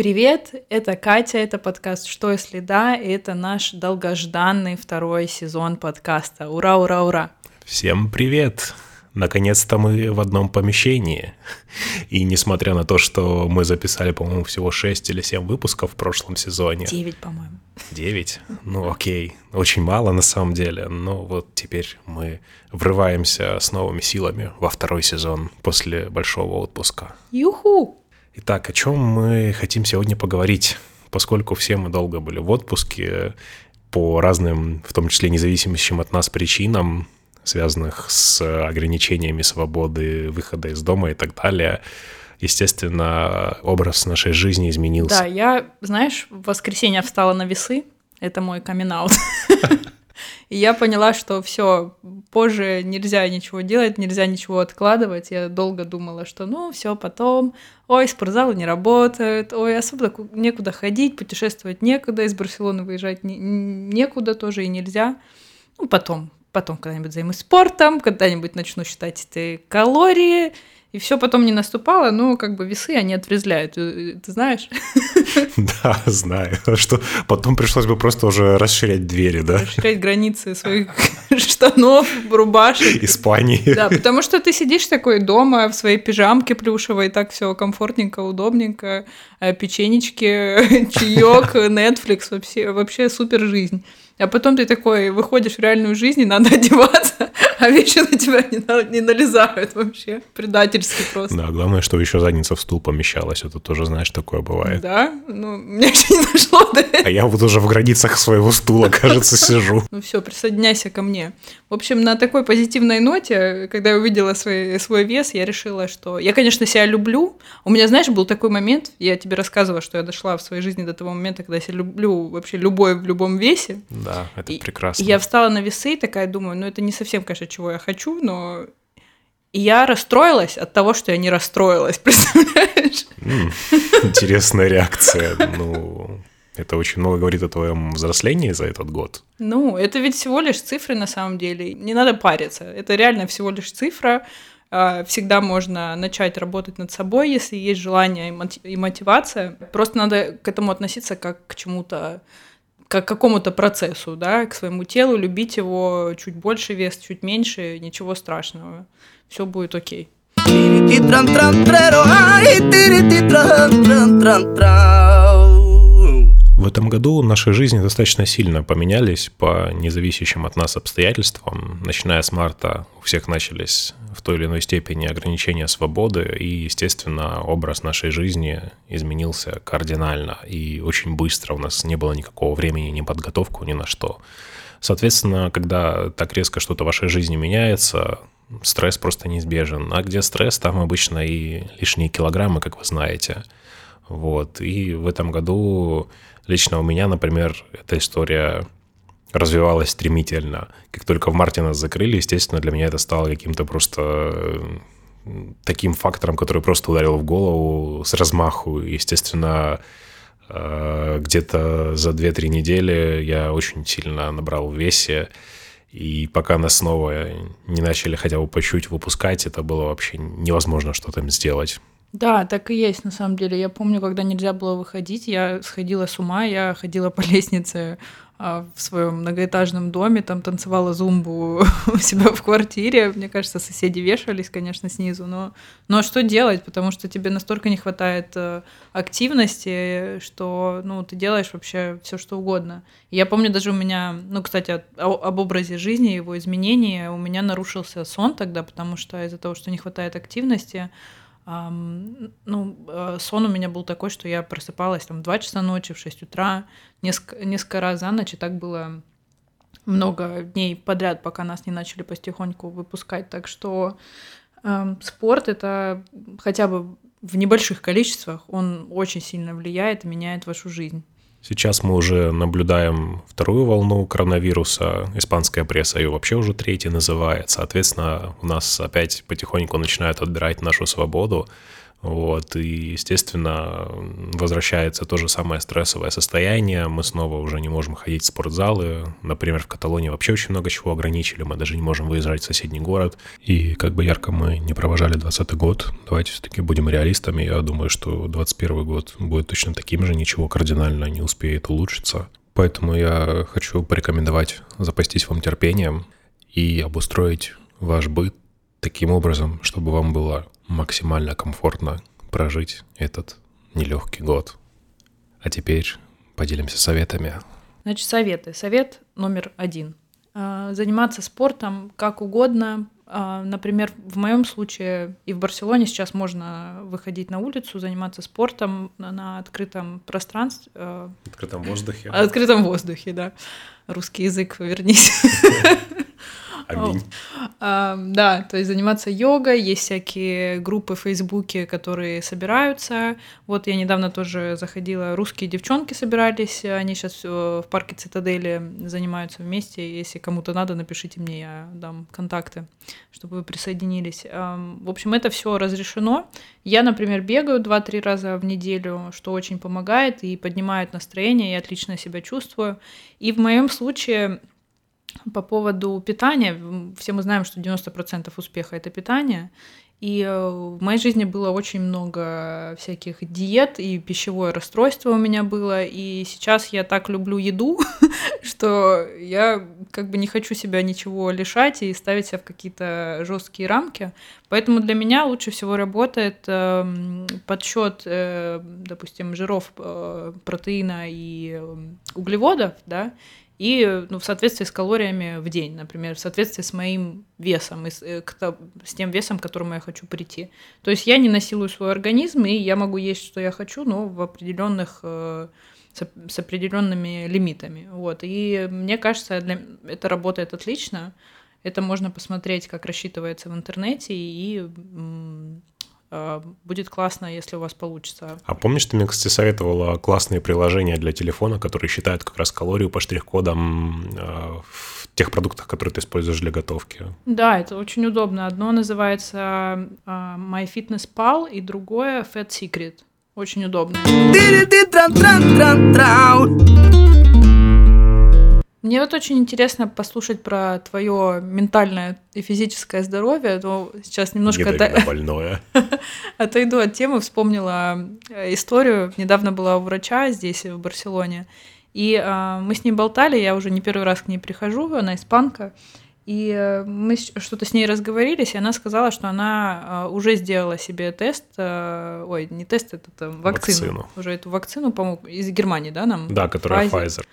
Привет, это Катя, это подкаст «Что если да?» и это наш долгожданный второй сезон подкаста. Ура, ура, ура! Всем привет! Наконец-то мы в одном помещении. И несмотря на то, что мы записали, по-моему, всего 6 или 7 выпусков в прошлом сезоне. 9, по-моему. 9? Ну окей, очень мало на самом деле. Но вот теперь мы врываемся с новыми силами во второй сезон после большого отпуска. Юху! Итак, о чем мы хотим сегодня поговорить? Поскольку все мы долго были в отпуске, по разным, в том числе независимым от нас причинам, связанных с ограничениями свободы, выхода из дома и так далее, естественно, образ нашей жизни изменился. Да, я, знаешь, в воскресенье встала на весы, это мой камин И я поняла, что все, позже нельзя ничего делать, нельзя ничего откладывать. Я долго думала, что ну все потом, ой, спортзалы не работают, ой, особо некуда ходить, путешествовать некуда, из Барселоны выезжать не, некуда тоже и нельзя. Ну, потом, потом когда-нибудь займусь спортом, когда-нибудь начну считать эти калории, и все потом не наступало, но как бы весы они отрезвляют, э, ты знаешь? Да, знаю, что потом пришлось бы просто уже расширять двери, да? Расширять границы своих штанов, рубашек. Испании. Да, потому что ты сидишь такой дома в своей пижамке плюшевой, так все комфортненько, удобненько, э, печенечки, чаек, Netflix, вообще, вообще супер жизнь. А потом ты такой выходишь в реальную жизнь, и надо одеваться, а вещи на тебя не, на, не налезают вообще. Предательски просто. Да, главное, что еще задница в стул помещалась. Это тоже, знаешь, такое бывает. Да? Ну, мне еще не дошло до этого. А я вот уже в границах своего стула, кажется, сижу. Ну все, присоединяйся ко мне. В общем, на такой позитивной ноте, когда я увидела свой, свой вес, я решила, что... Я, конечно, себя люблю. У меня, знаешь, был такой момент, я тебе рассказывала, что я дошла в своей жизни до того момента, когда я себя люблю вообще любой в любом весе. Да это и, прекрасно. я встала на весы и такая думаю, ну это не совсем, конечно, чего я хочу, но и я расстроилась от того, что я не расстроилась, представляешь? Интересная реакция. Ну, это очень много говорит о твоем взрослении за этот год. Ну, это ведь всего лишь цифры на самом деле. Не надо париться. Это реально всего лишь цифра. А, всегда можно начать работать над собой, если есть желание и мотивация. Просто надо к этому относиться как к чему-то как к какому-то процессу, да, к своему телу, любить его чуть больше вес, чуть меньше, ничего страшного. Все будет окей. В этом году наши жизни достаточно сильно поменялись по независящим от нас обстоятельствам. Начиная с марта у всех начались в той или иной степени ограничения свободы, и, естественно, образ нашей жизни изменился кардинально и очень быстро. У нас не было никакого времени, ни подготовку, ни на что. Соответственно, когда так резко что-то в вашей жизни меняется, стресс просто неизбежен. А где стресс, там обычно и лишние килограммы, как вы знаете. Вот. И в этом году Лично у меня, например, эта история развивалась стремительно. Как только в марте нас закрыли, естественно, для меня это стало каким-то просто таким фактором, который просто ударил в голову с размаху. Естественно, э, где-то за 2-3 недели я очень сильно набрал в весе. И пока нас снова не начали хотя бы по чуть выпускать, это было вообще невозможно что-то им сделать. Да, так и есть, на самом деле. Я помню, когда нельзя было выходить, я сходила с ума, я ходила по лестнице а, в своем многоэтажном доме, там танцевала зумбу у себя в квартире. Мне кажется, соседи вешались, конечно, снизу, но, но что делать, потому что тебе настолько не хватает э, активности, что ну, ты делаешь вообще все что угодно. Я помню даже у меня, ну, кстати, об образе жизни, его изменении, у меня нарушился сон тогда, потому что из-за того, что не хватает активности, ну, э, сон у меня был такой, что я просыпалась там в 2 часа ночи, в 6 утра, несколько, несколько раз за ночь, и так было много дней подряд, пока нас не начали потихоньку выпускать. Так что э, спорт это хотя бы в небольших количествах, он очень сильно влияет и меняет вашу жизнь. Сейчас мы уже наблюдаем вторую волну коронавируса. Испанская пресса ее вообще уже третья называет. Соответственно, у нас опять потихоньку начинают отбирать нашу свободу. Вот, и, естественно, возвращается то же самое стрессовое состояние. Мы снова уже не можем ходить в спортзалы. Например, в Каталонии вообще очень много чего ограничили. Мы даже не можем выезжать в соседний город. И как бы ярко мы не провожали 20 год, давайте все-таки будем реалистами. Я думаю, что 21 год будет точно таким же, ничего кардинально не успеет улучшиться. Поэтому я хочу порекомендовать запастись вам терпением и обустроить ваш быт таким образом, чтобы вам было максимально комфортно прожить этот нелегкий год. А теперь поделимся советами. Значит, советы. Совет номер один. А, заниматься спортом как угодно. А, например, в моем случае и в Барселоне сейчас можно выходить на улицу, заниматься спортом на открытом пространстве. А, открытом воздухе. Открытом воздухе, да. Русский язык, вернись. Аминь. Да, то есть заниматься йогой, есть всякие группы в Фейсбуке, которые собираются. Вот я недавно тоже заходила, русские девчонки собирались, они сейчас в парке Цитадели занимаются вместе. Если кому-то надо, напишите мне, я дам контакты, чтобы вы присоединились. В общем, это все разрешено. Я, например, бегаю 2-3 раза в неделю, что очень помогает и поднимает настроение, я отлично себя чувствую. И в моем случае по поводу питания, все мы знаем, что 90% успеха это питание. И э, в моей жизни было очень много всяких диет, и пищевое расстройство у меня было. И сейчас я так люблю еду, что я как бы не хочу себя ничего лишать и ставить себя в какие-то жесткие рамки. Поэтому для меня лучше всего работает э, подсчет, э, допустим, жиров, э, протеина и углеводов, да, и ну, в соответствии с калориями в день, например, в соответствии с моим весом, и с, э, с тем весом, к которому я хочу прийти. То есть я не насилую свой организм, и я могу есть, что я хочу, но в определенных э, с определенными лимитами. Вот. И мне кажется, для... это работает отлично. Это можно посмотреть, как рассчитывается в интернете, и будет классно, если у вас получится. А помнишь, ты мне, кстати, советовала классные приложения для телефона, которые считают как раз калорию по штрих-кодам э, в тех продуктах, которые ты используешь для готовки? Да, это очень удобно. Одно называется э, MyFitnessPal и другое Fat Secret. Очень удобно. Мне вот очень интересно послушать про твое ментальное и физическое здоровье. Но сейчас немножко от... больное. отойду от темы. Вспомнила э, историю. Недавно была у врача здесь, в Барселоне. И э, мы с ней болтали, я уже не первый раз к ней прихожу, она испанка. И э, мы что-то с ней разговорились, и она сказала, что она э, уже сделала себе тест, ой, не тест, это там, вакцину. вакцину. Уже эту вакцину, по-моему, из Германии, да, нам? Да, которая Pfizer. Pfizer.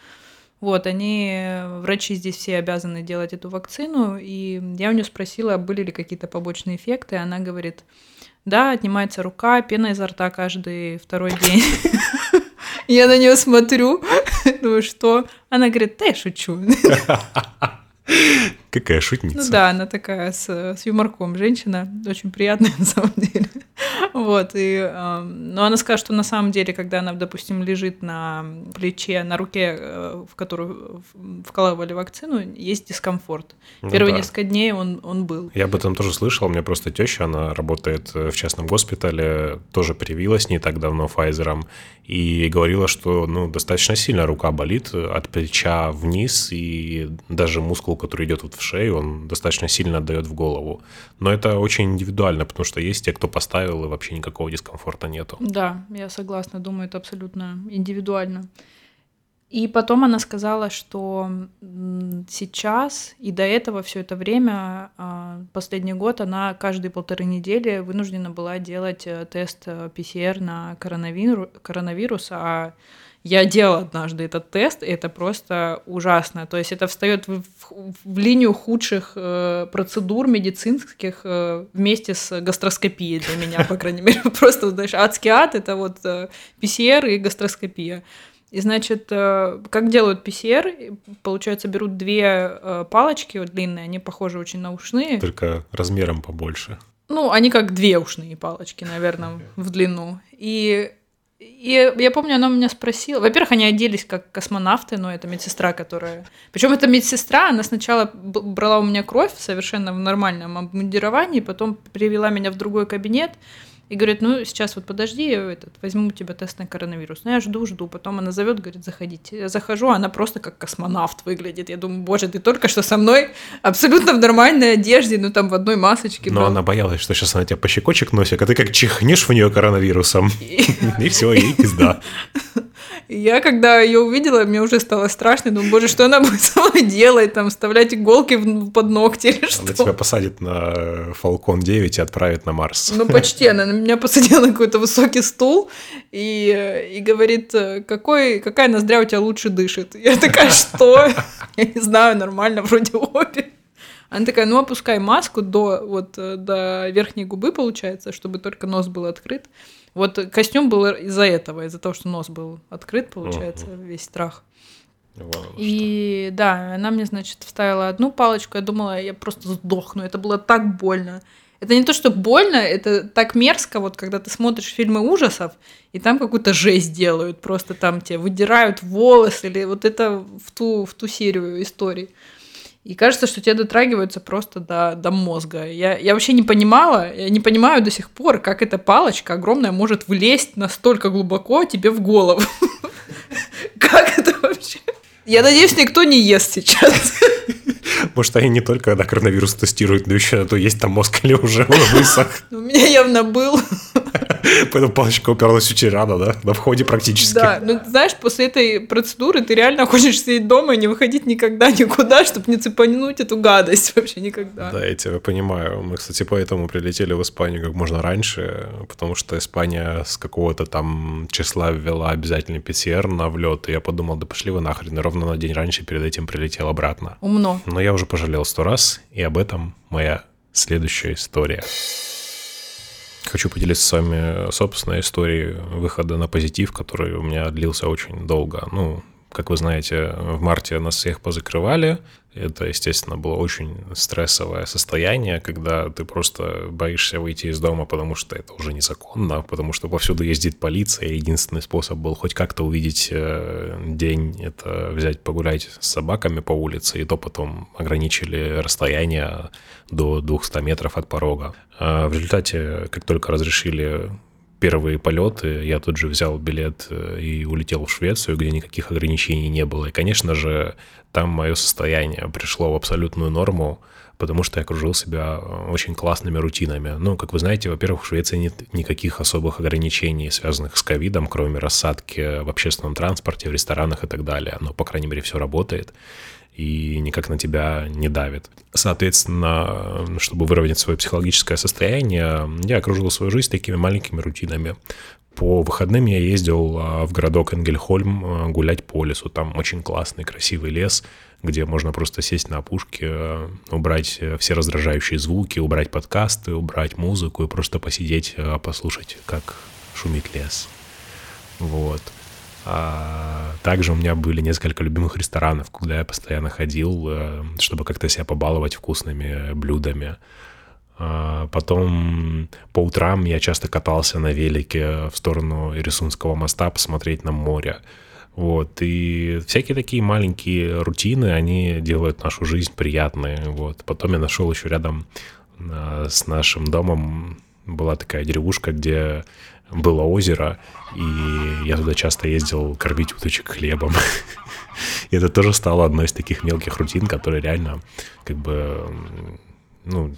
Вот, они, врачи здесь все обязаны делать эту вакцину, и я у нее спросила, были ли какие-то побочные эффекты, и она говорит, да, отнимается рука, пена изо рта каждый второй день. Я на нее смотрю, думаю, что? Она говорит, да я шучу. Какая шутница. Ну да, она такая с, с юморком женщина, очень приятная на самом деле. Вот, и, э, но она скажет, что на самом деле, когда она, допустим, лежит на плече, на руке, э, в которую вкалывали вакцину, есть дискомфорт. Ну, Первые да. несколько дней он, он был. Я об этом тоже слышал, у меня просто теща, она работает в частном госпитале, тоже привилась не так давно Pfizer, и говорила, что ну, достаточно сильно рука болит от плеча вниз, и даже мускул, который идет вот в шею, он достаточно сильно отдает в голову. Но это очень индивидуально, потому что есть те, кто поставил, вообще никакого дискомфорта нету. Да, я согласна, думаю, это абсолютно индивидуально. И потом она сказала, что сейчас и до этого все это время, а, последний год, она каждые полторы недели вынуждена была делать э, тест ПЦР э, на коронавирус, коронавирус, а я делала однажды этот тест, и это просто ужасно. То есть это встает в, в, в линию худших э, процедур медицинских э, вместе с гастроскопией для меня, по крайней мере. Просто, знаешь, адский ад — это вот э, ПЦР и гастроскопия. И, значит, э, как делают ПЦР? Получается, берут две э, палочки вот длинные, они похожи очень на ушные. Только размером побольше. Ну, они как две ушные палочки, наверное, в длину. И, и я помню, она меня спросила. Во-первых, они оделись как космонавты, но это медсестра, которая... Причем эта медсестра, она сначала брала у меня кровь совершенно в нормальном обмундировании, потом привела меня в другой кабинет, И говорит, ну, сейчас вот подожди, я этот, возьму у тебя тест на коронавирус. Ну, я жду, жду. Потом она зовет, говорит, заходите. Я захожу, она просто как космонавт выглядит. Я думаю, боже, ты только что со мной абсолютно в нормальной одежде, ну, там в одной масочке. Но был. она боялась, что сейчас она тебя по щекочек носит, а ты как чихнешь в нее коронавирусом. И все, и пизда. Я, когда ее увидела, мне уже стало страшно. Думаю, боже, что она будет со мной делать? Там, вставлять иголки под ногти или что? Она тебя посадит на Falcon 9 и отправит на Марс. Ну, почти. Она на меня посадила на какой-то высокий стул и, и говорит, какой, какая ноздря у тебя лучше дышит? Я такая, что? Я не знаю, нормально, вроде обе. Она такая, ну, опускай маску до, вот, до верхней губы, получается, чтобы только нос был открыт. Вот костюм был из-за этого, из-за того, что нос был открыт, получается, угу. весь страх. И что. да, она мне, значит, вставила одну палочку, я думала, я просто сдохну. Это было так больно. Это не то, что больно, это так мерзко, вот когда ты смотришь фильмы ужасов, и там какую-то жесть делают, просто там тебе выдирают волосы, или вот это в ту, в ту серию историй. И кажется, что тебе дотрагиваются просто до, до мозга. Я, я вообще не понимала, я не понимаю до сих пор, как эта палочка огромная может влезть настолько глубоко тебе в голову. Как это вообще? Я надеюсь, никто не ест сейчас. Может, они не только когда коронавирус тестируют, но еще то есть там мозг или уже высох. У меня явно был. Поэтому палочка уперлась очень рано, да? На входе практически. Да, ну знаешь, после этой процедуры ты реально хочешь сидеть дома и не выходить никогда никуда, чтобы не цепануть эту гадость вообще никогда. Да, я тебя понимаю. Мы, кстати, поэтому прилетели в Испанию как можно раньше, потому что Испания с какого-то там числа ввела обязательный ПЦР на влет, и я подумал, да пошли вы нахрен, и ровно на день раньше перед этим прилетел обратно. Умно. Но я уже пожалел сто раз, и об этом моя следующая история. Хочу поделиться с вами собственной историей выхода на позитив, который у меня длился очень долго. Ну, как вы знаете, в марте нас всех позакрывали. Это, естественно, было очень стрессовое состояние, когда ты просто боишься выйти из дома, потому что это уже незаконно, потому что повсюду ездит полиция. Единственный способ был хоть как-то увидеть э, день, это взять погулять с собаками по улице, и то потом ограничили расстояние до 200 метров от порога. А в результате, как только разрешили первые полеты, я тут же взял билет э, и улетел в Швецию, где никаких ограничений не было. И, конечно же, там мое состояние пришло в абсолютную норму, потому что я окружил себя э, очень классными рутинами. Ну, как вы знаете, во-первых, в Швеции нет никаких особых ограничений, связанных с ковидом, кроме рассадки в общественном транспорте, в ресторанах и так далее. Но, по крайней мере, все работает и никак на тебя не давит. Соответственно, чтобы выровнять свое психологическое состояние, я окружил свою жизнь такими маленькими рутинами. По выходным я ездил а, в городок Энгельхольм а, гулять по лесу. Там очень классный, красивый лес, где можно просто сесть на опушке, а, убрать все раздражающие звуки, убрать подкасты, убрать музыку и просто посидеть, послушать, как шумит лес. Вот. Также у меня были несколько любимых ресторанов, куда я постоянно ходил, э, чтобы как-то себя побаловать вкусными блюдами. А, потом по утрам я часто катался на велике в сторону Ирисунского моста посмотреть на море. Вот, и всякие такие маленькие рутины, они делают нашу жизнь приятной. Вот. Потом я нашел еще рядом а, с нашим домом была такая деревушка, где было озеро, и я туда часто ездил кормить уточек хлебом. И это тоже стало одной из таких мелких рутин, которые реально как бы, ну,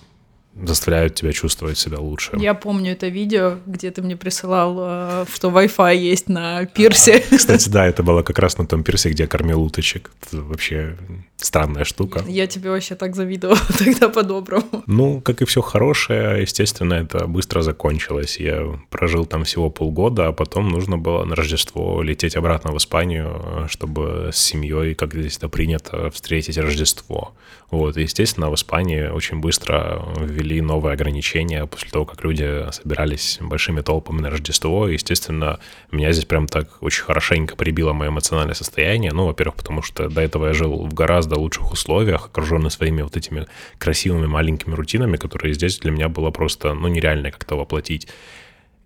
заставляют тебя чувствовать себя лучше. Я помню это видео, где ты мне присылал, э, что Wi-Fi есть на пирсе. Кстати, да, это было как раз на том пирсе, где я кормил уточек. Это вообще странная штука. Я тебе вообще так завидовала тогда по-доброму. Ну, как и все хорошее, естественно, это быстро закончилось. Я прожил там всего полгода, а потом нужно было на Рождество лететь обратно в Испанию, чтобы с семьей, как здесь это принято, встретить Рождество. Вот, и, естественно, в Испании очень быстро ввели новые ограничения после того, как люди собирались большими толпами на Рождество. И, естественно, меня здесь прям так очень хорошенько прибило мое эмоциональное состояние. Ну, во-первых, потому что до этого я жил в гораздо лучших условиях, окруженный своими вот этими красивыми маленькими рутинами, которые здесь для меня было просто, ну, нереально как-то воплотить.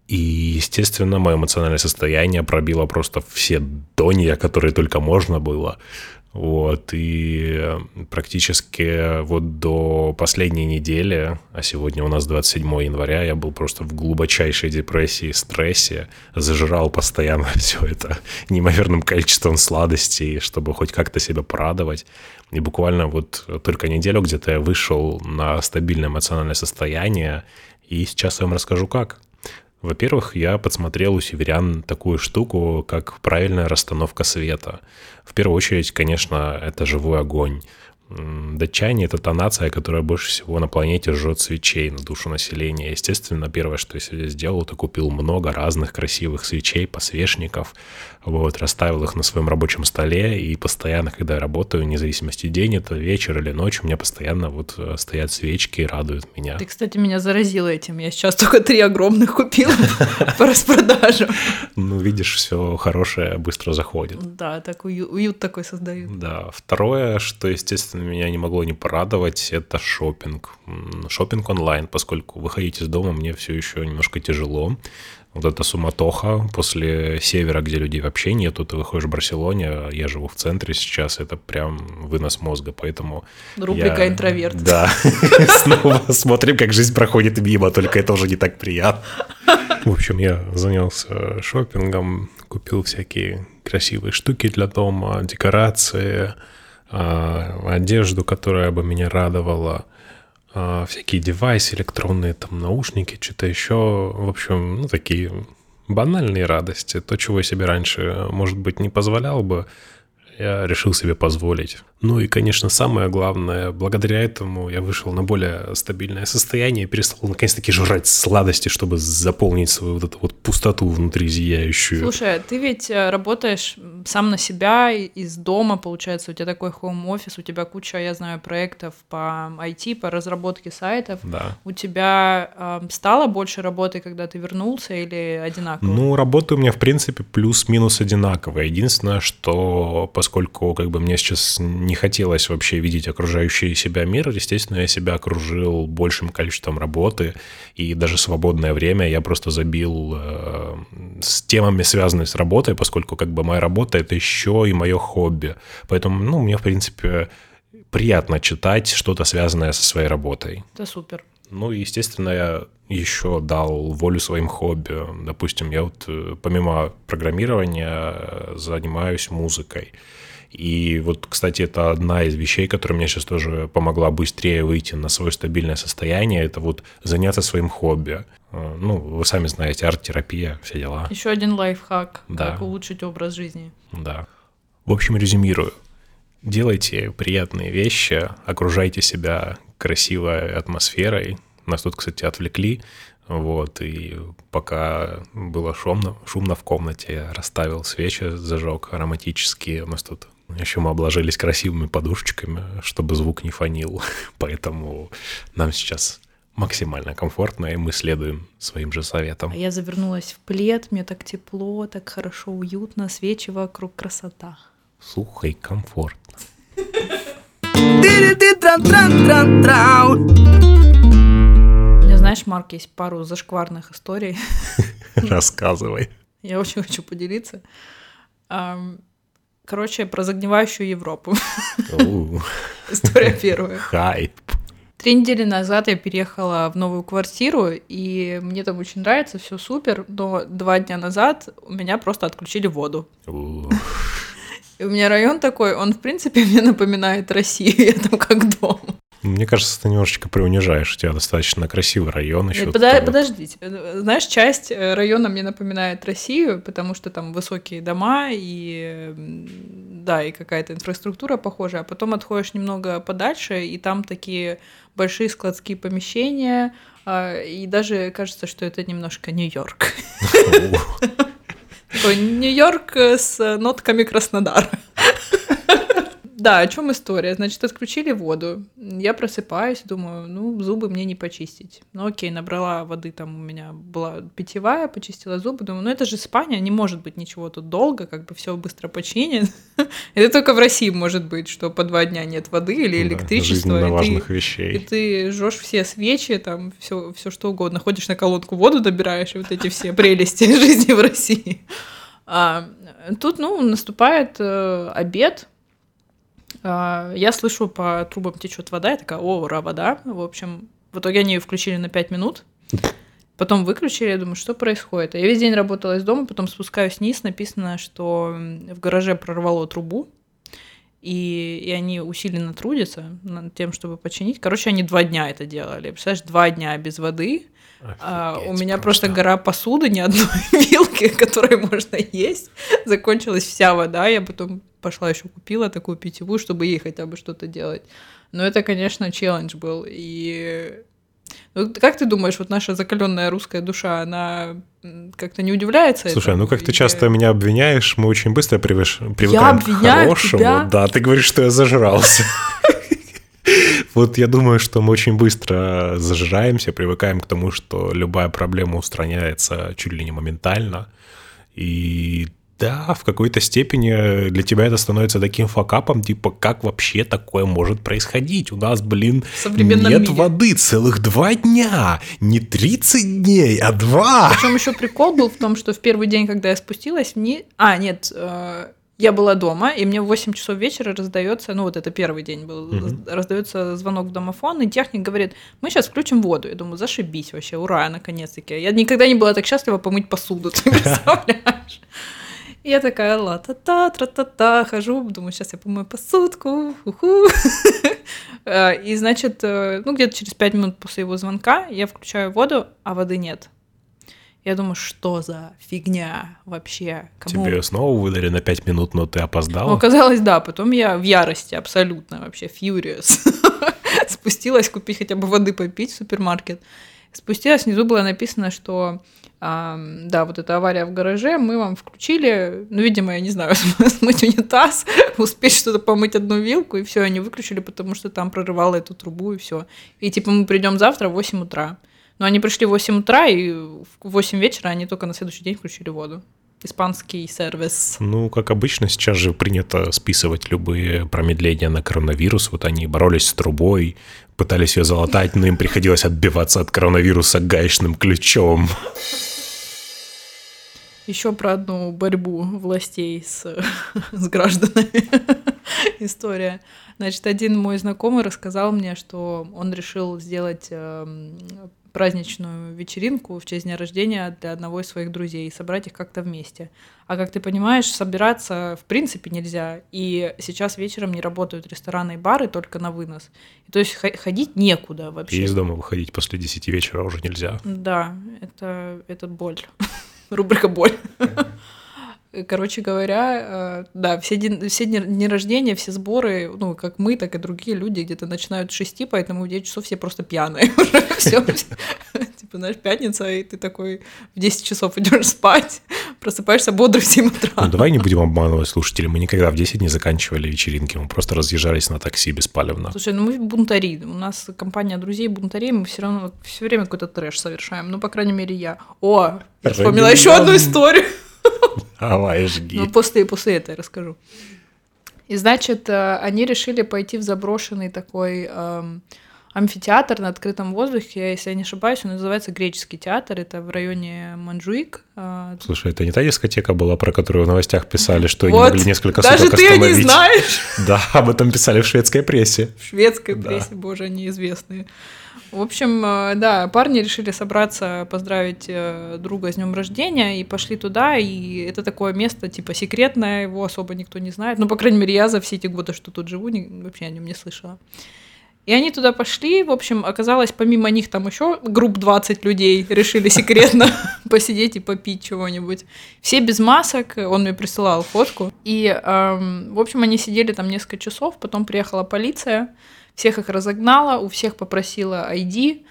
И, естественно, мое эмоциональное состояние пробило просто все донья, которые только можно было. Вот, и практически вот до последней недели, а сегодня у нас 27 января, я был просто в глубочайшей депрессии, стрессе, зажирал постоянно все это неимоверным количеством сладостей, чтобы хоть как-то себя порадовать. И буквально вот только неделю где-то я вышел на стабильное эмоциональное состояние, и сейчас я вам расскажу как. Во-первых, я подсмотрел у северян такую штуку, как правильная расстановка света. В первую очередь, конечно, это живой огонь. Датчане — это та нация, которая больше всего на планете жжет свечей на душу населения. Естественно, первое, что я себе сделал, это купил много разных красивых свечей, посвечников, вот, расставил их на своем рабочем столе, и постоянно, когда я работаю, вне зависимости день это вечер или ночь, у меня постоянно вот э, стоят свечки и радуют меня. Ты, кстати, меня заразила этим. Я сейчас только три огромных купил по распродажу. Ну, видишь, все хорошее быстро заходит. Да, так уют такой создают. Да. Второе, что, естественно, меня не могло не порадовать, это шопинг. Шопинг онлайн, поскольку выходить из дома мне все еще немножко тяжело вот эта суматоха после севера, где людей вообще нету, ты выходишь в Барселоне, а я живу в центре сейчас, это прям вынос мозга, поэтому... Рубрика я... «Интроверт». Да, снова смотрим, как жизнь проходит мимо, только это уже не так приятно. В общем, я занялся шопингом, купил всякие красивые штуки для дома, декорации, одежду, которая бы меня радовала, а, всякие девайсы электронные, там наушники, что-то еще. В общем, ну, такие банальные радости. То, чего я себе раньше, может быть, не позволял бы, я решил себе позволить. Ну и, конечно, самое главное, благодаря этому я вышел на более стабильное состояние и перестал наконец-таки жрать сладости, чтобы заполнить свою вот эту вот пустоту внутри зияющую. Слушай, а ты ведь э, работаешь сам на себя из дома, получается, у тебя такой хоум-офис, у тебя куча, я знаю, проектов по IT, по разработке сайтов. Да. У тебя э, стало больше работы, когда ты вернулся или одинаково? Ну, работа у меня, в принципе, плюс-минус одинаковая. Единственное, что поскольку как бы мне сейчас не не хотелось вообще видеть окружающий себя мир, естественно, я себя окружил большим количеством работы, и даже свободное время я просто забил э, с темами, связанными с работой, поскольку как бы моя работа — это еще и мое хобби. Поэтому, ну, мне, в принципе, приятно читать что-то связанное со своей работой. Это супер. Ну, естественно, я еще дал волю своим хобби. Допустим, я вот э, помимо программирования э, занимаюсь музыкой. И вот, кстати, это одна из вещей, которая мне сейчас тоже помогла быстрее выйти на свое стабильное состояние, это вот заняться своим хобби. Э, ну, вы сами знаете, арт-терапия, все дела. Еще один лайфхак, да. как улучшить образ жизни. Да. В общем, резюмирую. Делайте приятные вещи, окружайте себя красивой атмосферой. Нас тут, кстати, отвлекли. Вот, и пока было шумно, шумно в комнате, я расставил свечи, зажег ароматические. У нас тут еще мы обложились красивыми подушечками, чтобы звук не фонил. Поэтому нам сейчас максимально комфортно, и мы следуем своим же советам. А я завернулась в плед, мне так тепло, так хорошо, уютно, свечи вокруг, красота. Сухо и комфортно. знаешь, Марк, есть пару зашкварных историй. Рассказывай. Я очень хочу поделиться. Короче, про загнивающую Европу. История первая. Хайп. Три недели назад я переехала в новую квартиру, и мне там очень нравится, все супер, но два дня назад у меня просто отключили воду. И у меня район такой, он, в принципе, мне напоминает Россию, я там как дом. Мне кажется, ты немножечко преунижаешь. У тебя достаточно красивый район еще. Нет, подо- подождите. Знаешь, часть э, района мне напоминает Россию, потому что там высокие дома и да, и какая-то инфраструктура похожая. А потом отходишь немного подальше, и там такие большие складские помещения, а, и даже кажется, что это немножко Нью-Йорк. Такой Нью-Йорк с нотками Краснодара. Да, о чем история? Значит, отключили воду. Я просыпаюсь, думаю, ну, зубы мне не почистить. Ну, окей, набрала воды, там у меня была питьевая, почистила зубы. Думаю, ну, это же Испания, не может быть ничего тут долго, как бы все быстро починит. это только в России может быть, что по два дня нет воды или электричества. Да, и важных ты, вещей. И ты жжешь все свечи, там, все, все что угодно. Ходишь на колонку воду добираешь, и вот эти все прелести жизни в России. А, тут, ну, наступает э, обед, я слышу, по трубам течет вода, я такая, о, ура, вода. В общем, в итоге они ее включили на 5 минут. Потом выключили, я думаю, что происходит. Я весь день работала из дома, потом спускаюсь вниз, написано, что в гараже прорвало трубу, и, и они усиленно трудятся над тем, чтобы починить. Короче, они два дня это делали. Представляешь, два дня без воды. А, у меня просто. просто гора посуды, ни одной вилки, которой можно есть. Закончилась вся вода. Я потом пошла еще купила такую питьевую, чтобы ей хотя бы что-то делать. Но это, конечно, челлендж был. И ну, как ты думаешь, вот наша закаленная русская душа, она как-то не удивляется? Слушай, этому? ну как ты часто меня обвиняешь, мы очень быстро привыш... привыкаем к хорошему. Тебя? Да, ты говоришь, что я зажрался. Вот я думаю, что мы очень быстро зажираемся, привыкаем к тому, что любая проблема устраняется чуть ли не моментально. И да, в какой-то степени для тебя это становится таким факапом, типа, как вообще такое может происходить? У нас, блин, нет мире. воды целых два дня, не 30 дней, а два. Причем еще прикол был в том, что в первый день, когда я спустилась, не... А, нет, э, я была дома, и мне в 8 часов вечера раздается, ну вот это первый день был, угу. раздается звонок в домофон, и техник говорит, мы сейчас включим воду. Я думаю, зашибись вообще, ура, наконец-таки. Я никогда не была так счастлива помыть посуду, ты представляешь? я такая ла-та-та, тра-та-та, хожу, думаю, сейчас я помою посудку, ху-ху. Э, и, значит, э, ну, где-то через пять минут после его звонка я включаю воду, а воды нет. Я думаю, что за фигня вообще? Кому? Тебе снова выдали на пять минут, но ты опоздала? Ну, оказалось, да. Потом я в ярости абсолютно вообще, furious. Спустилась купить хотя бы воды попить в супермаркет. Спустилась, внизу было написано, что а, да, вот эта авария в гараже, мы вам включили, ну, видимо, я не знаю, смыть унитаз, успеть что-то помыть одну вилку, и все, они выключили, потому что там прорывало эту трубу, и все. И типа мы придем завтра в 8 утра. Но они пришли в 8 утра, и в 8 вечера они только на следующий день включили воду испанский сервис. Ну, как обычно, сейчас же принято списывать любые промедления на коронавирус. Вот они боролись с трубой, пытались ее залатать, но им приходилось отбиваться от коронавируса гаечным ключом. Еще про одну борьбу властей с, с гражданами. История. Значит, один мой знакомый рассказал мне, что он решил сделать эм, праздничную вечеринку в честь дня рождения для одного из своих друзей и собрать их как-то вместе. А как ты понимаешь, собираться в принципе нельзя. И сейчас вечером не работают рестораны и бары только на вынос. И, то есть ходить некуда вообще. И из дома выходить после 10 вечера уже нельзя. Да, это, это боль. Рубрика «Боль». Короче говоря, э, да, все, дни, все дни рождения, все сборы, ну, как мы, так и другие люди где-то начинают с 6, поэтому в 9 часов все просто пьяные уже. Все, типа, знаешь, пятница, и ты такой в 10 часов идешь спать, просыпаешься бодрый в 7 утра. Ну, давай не будем обманывать слушателей, мы никогда в 10 не заканчивали вечеринки, мы просто разъезжались на такси беспалевно. Слушай, ну мы бунтари, у нас компания друзей бунтарей, мы все равно все время какой-то трэш совершаем, ну, по крайней мере, я. О, я вспомнила еще одну историю. Давай, жги. Ну, после, после этого я расскажу. И, значит, э, они решили пойти в заброшенный такой эм, амфитеатр на открытом воздухе, если я не ошибаюсь, он называется Греческий театр, это в районе Манджуик. Э. Слушай, это не та дискотека была, про которую в новостях писали, что вот, они могли несколько даже суток ты остановить? не знаешь? Да, об этом писали в шведской прессе. В шведской прессе, да. боже, они известные. В общем, э, да, парни решили собраться, поздравить э, друга с днем рождения и пошли туда, и это такое место, типа, секретное, его особо никто не знает. Ну, по крайней мере, я за все эти годы, что тут живу, вообще о нем не слышала. И они туда пошли, в общем, оказалось, помимо них там еще групп 20 людей решили секретно посидеть и попить чего-нибудь. Все без масок, он мне присылал фотку. И, эм, в общем, они сидели там несколько часов, потом приехала полиция, всех их разогнала, у всех попросила ID,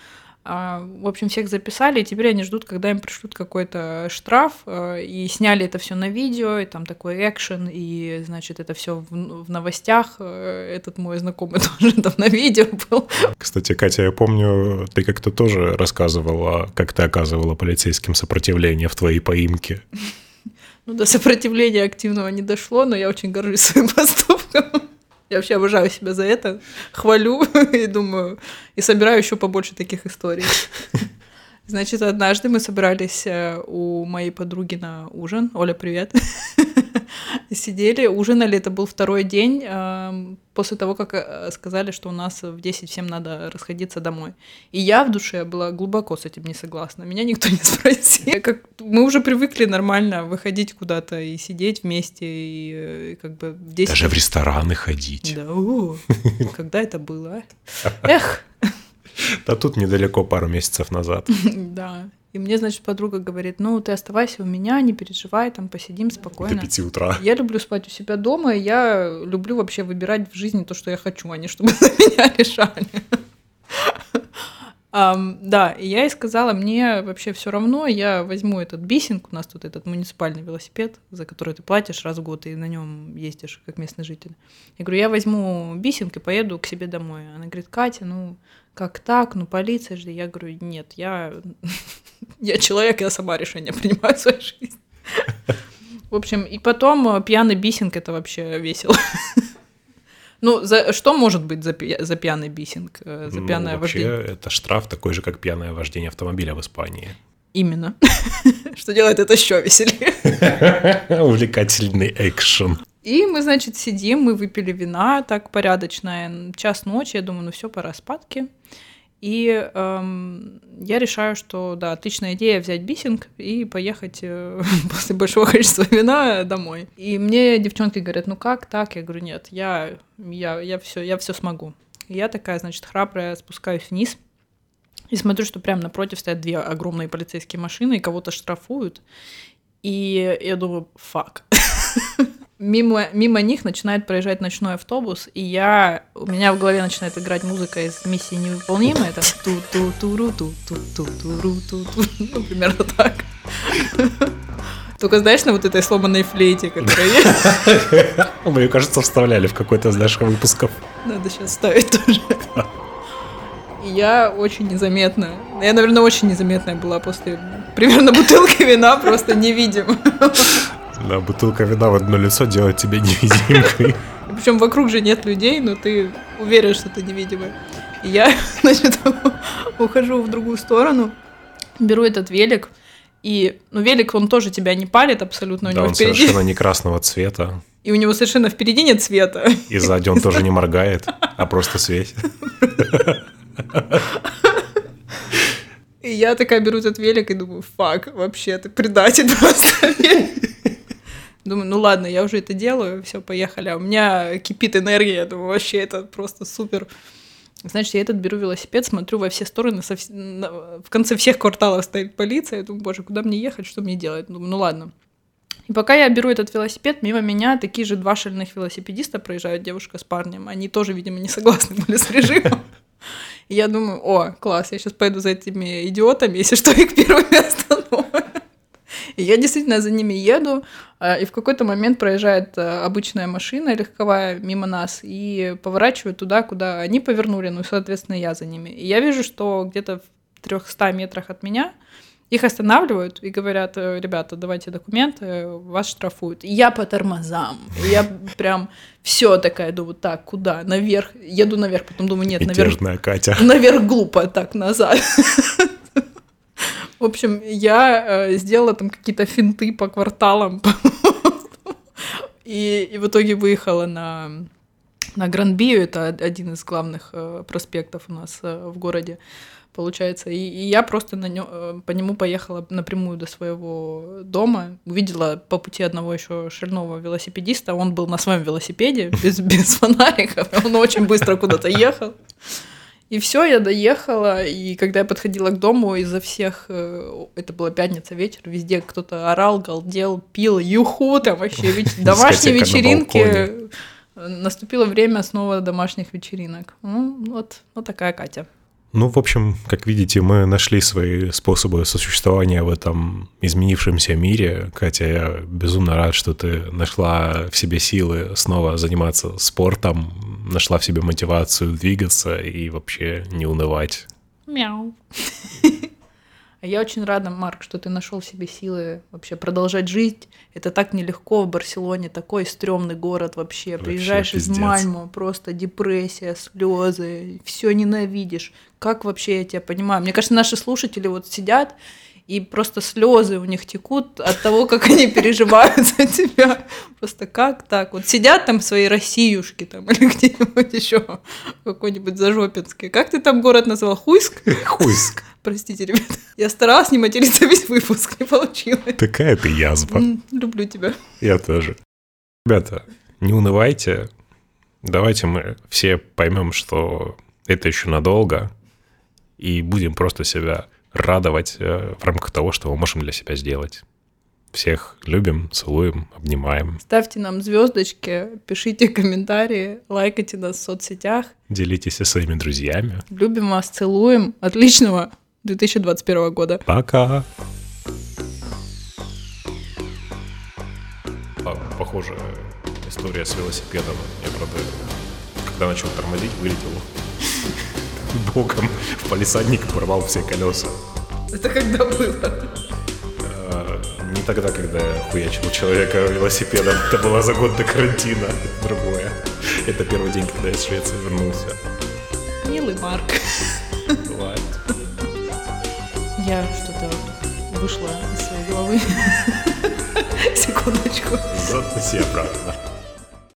в общем, всех записали, и теперь они ждут, когда им пришлют какой-то штраф, а, и сняли это все на видео, и там такой экшен, и, значит, это все в, в новостях. Э, этот мой знакомый тоже там на видео был. Кстати, Катя, я помню, ты как-то тоже рассказывала, как ты оказывала полицейским сопротивление в твоей поимке. Ну, до сопротивления активного не дошло, но я очень горжусь своим поступком. Я вообще обожаю себя за это, хвалю и думаю, и собираю еще побольше таких историй. Значит, однажды мы собрались э, у моей подруги на ужин. Оля, привет. сидели, ужинали, это был второй день э, после того, как э, сказали, что у нас в 10 всем надо расходиться домой. И я в душе была глубоко с этим не согласна. Меня никто не спросил. Как, мы уже привыкли нормально выходить куда-то и сидеть вместе, и, э, и как бы в 10... Даже в рестораны ходить. Да, когда это было, а? Эх! Да тут недалеко, пару месяцев назад. Да. И мне, значит, подруга говорит, ну, ты оставайся у меня, не переживай, там, посидим спокойно. До пяти утра. Я люблю спать у себя дома, и я люблю вообще выбирать в жизни то, что я хочу, а не чтобы за меня решали. Um, да, и я ей сказала, мне вообще все равно, я возьму этот бисинг, у нас тут этот муниципальный велосипед, за который ты платишь раз в год и на нем ездишь, как местный житель. Я говорю, я возьму бисинг и поеду к себе домой. Она говорит, Катя, ну как так, ну полиция же. Я говорю, нет, я, я человек, я сама решение принимаю в своей жизни. В общем, и потом э, пьяный бисинг это вообще весело. Ну, за, что может быть за, за пьяный бисинг, э, за пьяное ну, вообще, вождение? это штраф такой же, как пьяное вождение автомобиля в Испании. Именно. Что делает это еще веселее. Увлекательный экшен. И мы, значит, сидим, мы выпили вина, так порядочное, час ночи, я думаю, ну все, пора спадки. И эм, я решаю, что да, отличная идея взять бисинг и поехать э, после большого количества вина домой. И мне девчонки говорят, ну как так? Я говорю, нет, я, я, я все, я все смогу. И я такая, значит, храбрая, спускаюсь вниз и смотрю, что прямо напротив стоят две огромные полицейские машины и кого-то штрафуют. И я думаю, фак. мимо, мимо них начинает проезжать ночной автобус, и я, у меня в голове начинает играть музыка из «Миссии невыполнимая», это ту ту ту ру ту ту ту ту ру ту ту ну, примерно так. Только знаешь, на вот этой сломанной флейте, которая есть. Мне кажется, вставляли в какой-то из наших выпусков. Надо сейчас ставить тоже. И я очень незаметно. Я, наверное, очень незаметная была после примерно бутылки вина, просто невидима. Да, бутылка вина в одно лицо делает тебя невидимкой. Причем вокруг же нет людей, но ты уверен, что ты невидимый. И я, значит, ухожу в другую сторону, беру этот велик, и, ну, велик, он тоже тебя не палит абсолютно. У да, него он впереди... совершенно не красного цвета. И у него совершенно впереди нет цвета. И сзади он тоже не моргает, а просто светит. И я такая беру этот велик и думаю, фак, вообще, ты предатель просто. Думаю, ну ладно, я уже это делаю, все, поехали. А у меня кипит энергия, я думаю, вообще это просто супер. Значит, я этот беру велосипед, смотрю во все стороны, со вс... в конце всех кварталов стоит полиция, я думаю, боже, куда мне ехать, что мне делать? Думаю, ну ладно. И пока я беру этот велосипед, мимо меня такие же два шальных велосипедиста проезжают, девушка с парнем. Они тоже, видимо, не согласны были с режимом. И я думаю, о, класс, я сейчас пойду за этими идиотами, если что, их первыми остановят. И я действительно за ними еду, а, и в какой-то момент проезжает а, обычная машина легковая мимо нас и поворачивает туда, куда они повернули, ну и, соответственно, я за ними. И я вижу, что где-то в 300 метрах от меня их останавливают и говорят, «Э, ребята, давайте документы, вас штрафуют. И я по тормозам. И я прям все такая думаю, так, куда? Наверх. Еду наверх, потом думаю, нет, наверх. Катя. Наверх глупо, так, назад. В общем, я э, сделала там какие-то финты по кварталам. и, и в итоге выехала на, на Гранбию, это один из главных э, проспектов у нас э, в городе, получается. И, и я просто на нё, э, по нему поехала напрямую до своего дома. Увидела по пути одного еще шального велосипедиста. Он был на своем велосипеде, без, без фонариков. Он очень быстро куда-то ехал. И все, я доехала, и когда я подходила к дому, изо всех, э, это была пятница вечер, везде кто-то орал, галдел, пил, юху, там вообще веч... домашние вечеринки. Наступило время снова домашних вечеринок. Ну, вот, вот такая Катя. Ну, в общем, как видите, мы нашли свои способы сосуществования в этом изменившемся мире. Катя, я безумно рад, что ты нашла в себе силы снова заниматься спортом, нашла в себе мотивацию двигаться и вообще не унывать. Мяу. А я очень рада, Марк, что ты нашел в себе силы вообще продолжать жить. Это так нелегко в Барселоне, такой стрёмный город вообще. вообще Приезжаешь пиздец. из Мальмо, просто депрессия, слезы, все ненавидишь. Как вообще я тебя понимаю? Мне кажется, наши слушатели вот сидят и просто слезы у них текут от того, как они переживают за тебя. Просто как так? Вот сидят там в своей Россиюшке там или где-нибудь еще какой-нибудь Зажопинский. Как ты там город назвал? Хуйск? Хуйск. Простите, ребят. Я старалась не материться весь выпуск, не получилось. Такая ты язва. Люблю тебя. Я тоже. Ребята, не унывайте. Давайте мы все поймем, что это еще надолго, и будем просто себя радовать э, в рамках того, что мы можем для себя сделать. Всех любим, целуем, обнимаем. Ставьте нам звездочки, пишите комментарии, лайкайте нас в соцсетях. Делитесь со своими друзьями. Любим вас, целуем. Отличного 2021 года. Пока! Похоже, история с велосипедом. Я, правда, когда начал тормозить, вылетел боком в палисадник и порвал все колеса. Это когда было? А, Не тогда, когда я хуячил человека велосипедом. Это было за год до карантина. Это другое. Это первый день, когда я из Швеции вернулся. Милый Марк. Бывает. Я что-то вышла из своей головы. Секундочку. Записи обратно.